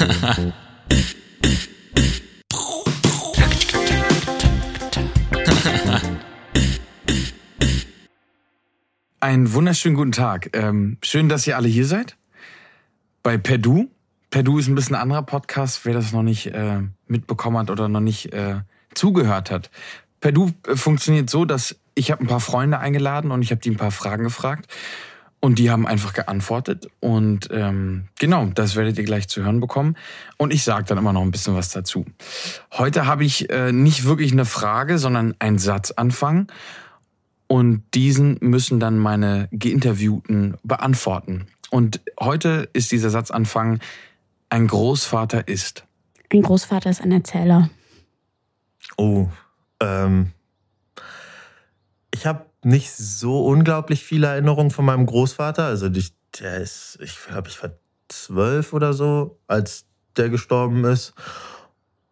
Einen wunderschönen guten Tag. Ähm, schön, dass ihr alle hier seid. Bei Perdu. Perdu ist ein bisschen ein anderer Podcast, wer das noch nicht äh, mitbekommen hat oder noch nicht äh, zugehört hat. Perdu äh, funktioniert so, dass ich habe ein paar Freunde eingeladen und ich habe die ein paar Fragen gefragt. Und die haben einfach geantwortet. Und ähm, genau, das werdet ihr gleich zu hören bekommen. Und ich sage dann immer noch ein bisschen was dazu. Heute habe ich äh, nicht wirklich eine Frage, sondern einen Satzanfang. Und diesen müssen dann meine Geinterviewten beantworten. Und heute ist dieser Satzanfang, ein Großvater ist. Ein Großvater ist ein Erzähler. Oh, ähm, ich habe nicht so unglaublich viele Erinnerungen von meinem Großvater. Also der ist, ich glaube, ich war zwölf oder so, als der gestorben ist.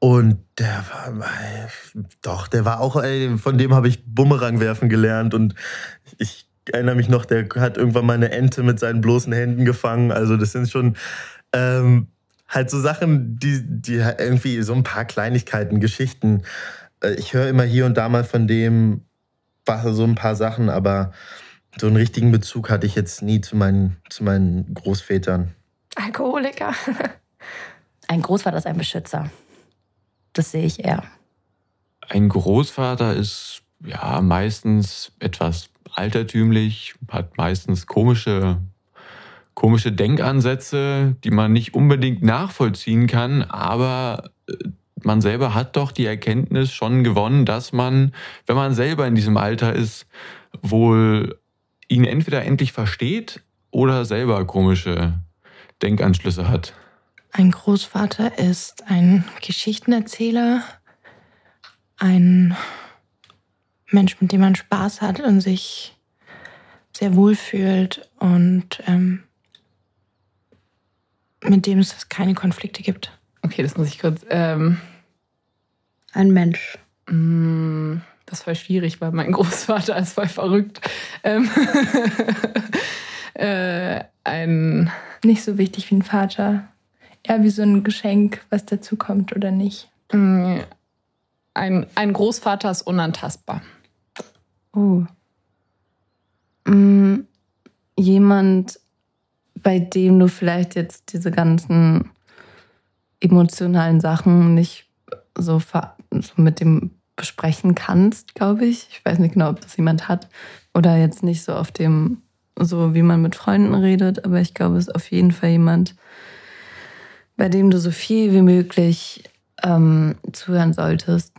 Und der war, doch, der war auch, ey, von dem habe ich Bumerang werfen gelernt. Und ich erinnere mich noch, der hat irgendwann mal eine Ente mit seinen bloßen Händen gefangen. Also das sind schon ähm, halt so Sachen, die, die irgendwie so ein paar Kleinigkeiten, Geschichten. Äh, ich höre immer hier und da mal von dem so ein paar Sachen, aber so einen richtigen Bezug hatte ich jetzt nie zu meinen, zu meinen Großvätern. Alkoholiker. Ein Großvater ist ein Beschützer. Das sehe ich eher. Ein Großvater ist ja meistens etwas altertümlich, hat meistens komische, komische Denkansätze, die man nicht unbedingt nachvollziehen kann, aber äh, man selber hat doch die Erkenntnis schon gewonnen, dass man, wenn man selber in diesem Alter ist, wohl ihn entweder endlich versteht oder selber komische Denkanschlüsse hat. Ein Großvater ist ein Geschichtenerzähler, ein Mensch, mit dem man Spaß hat und sich sehr wohl fühlt und ähm, mit dem es keine Konflikte gibt. Okay, das muss ich kurz. Ähm, ein Mensch. Mm, das ist voll schwierig, weil mein Großvater ist voll verrückt. Ähm, äh, ein. Nicht so wichtig wie ein Vater eher wie so ein Geschenk, was dazu kommt oder nicht? Mm, ein, ein Großvater ist unantastbar. Oh. Mm, jemand, bei dem du vielleicht jetzt diese ganzen emotionalen Sachen nicht so, so mit dem besprechen kannst, glaube ich. Ich weiß nicht genau, ob das jemand hat oder jetzt nicht so auf dem, so wie man mit Freunden redet, aber ich glaube, es ist auf jeden Fall jemand, bei dem du so viel wie möglich ähm, zuhören solltest.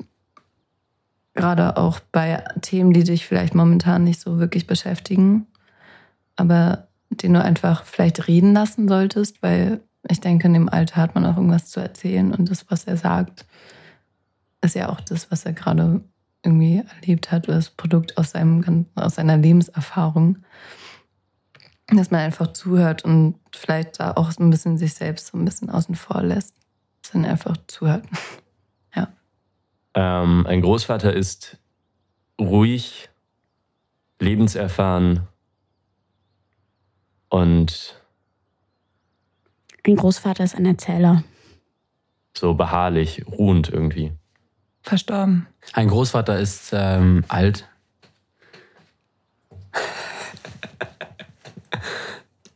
Gerade auch bei Themen, die dich vielleicht momentan nicht so wirklich beschäftigen, aber den du einfach vielleicht reden lassen solltest, weil ich denke, in dem Alter hat man auch irgendwas zu erzählen und das, was er sagt, ist ja auch das, was er gerade irgendwie erlebt hat, das Produkt aus, seinem, aus seiner Lebenserfahrung dass man einfach zuhört und vielleicht da auch ein bisschen sich selbst so ein bisschen außen vor lässt. Sondern einfach zuhört. ja. Ähm, ein Großvater ist ruhig, lebenserfahren und. Ein Großvater ist ein Erzähler. So beharrlich, ruhend irgendwie. Verstorben. Ein Großvater ist ähm, alt,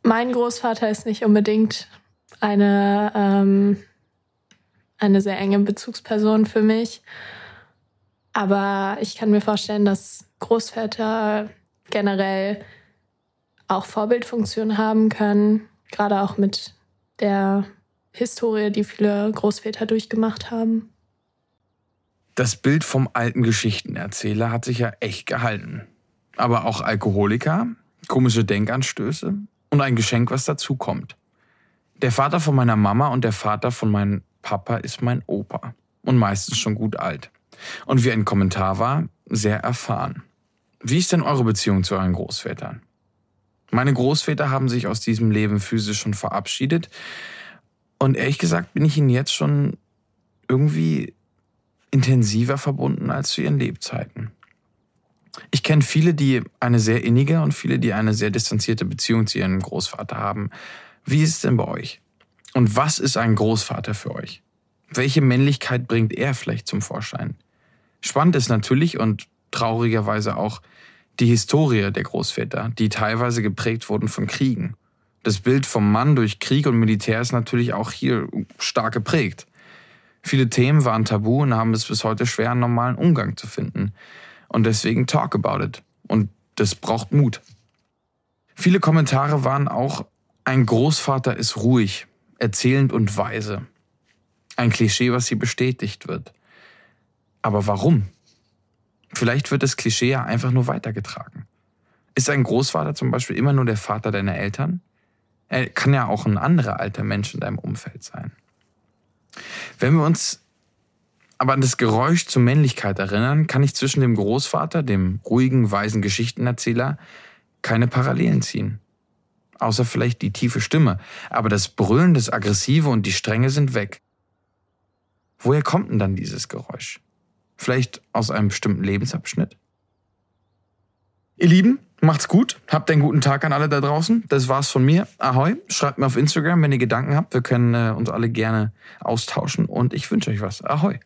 Mein Großvater ist nicht unbedingt eine, ähm, eine sehr enge Bezugsperson für mich. Aber ich kann mir vorstellen, dass Großväter generell auch Vorbildfunktion haben können, gerade auch mit der Historie, die viele Großväter durchgemacht haben. Das Bild vom alten Geschichtenerzähler hat sich ja echt gehalten. Aber auch Alkoholiker, komische Denkanstöße, und ein Geschenk, was dazukommt. Der Vater von meiner Mama und der Vater von meinem Papa ist mein Opa und meistens schon gut alt. Und wie ein Kommentar war, sehr erfahren. Wie ist denn eure Beziehung zu euren Großvätern? Meine Großväter haben sich aus diesem Leben physisch schon verabschiedet. Und ehrlich gesagt bin ich ihnen jetzt schon irgendwie intensiver verbunden als zu ihren Lebzeiten. Ich kenne viele, die eine sehr innige und viele, die eine sehr distanzierte Beziehung zu ihrem Großvater haben. Wie ist es denn bei euch? Und was ist ein Großvater für euch? Welche Männlichkeit bringt er vielleicht zum Vorschein? Spannend ist natürlich und traurigerweise auch die Historie der Großväter, die teilweise geprägt wurden von Kriegen. Das Bild vom Mann durch Krieg und Militär ist natürlich auch hier stark geprägt. Viele Themen waren tabu und haben es bis heute schwer, einen normalen Umgang zu finden. Und deswegen talk about it. Und das braucht Mut. Viele Kommentare waren auch, ein Großvater ist ruhig, erzählend und weise. Ein Klischee, was hier bestätigt wird. Aber warum? Vielleicht wird das Klischee ja einfach nur weitergetragen. Ist ein Großvater zum Beispiel immer nur der Vater deiner Eltern? Er kann ja auch ein anderer alter Mensch in deinem Umfeld sein. Wenn wir uns aber an das Geräusch zur Männlichkeit erinnern, kann ich zwischen dem Großvater, dem ruhigen, weisen Geschichtenerzähler, keine Parallelen ziehen. Außer vielleicht die tiefe Stimme. Aber das Brüllen, das Aggressive und die Strenge sind weg. Woher kommt denn dann dieses Geräusch? Vielleicht aus einem bestimmten Lebensabschnitt? Ihr Lieben, macht's gut. Habt einen guten Tag an alle da draußen. Das war's von mir. Ahoi. Schreibt mir auf Instagram, wenn ihr Gedanken habt. Wir können äh, uns alle gerne austauschen und ich wünsche euch was. Ahoi.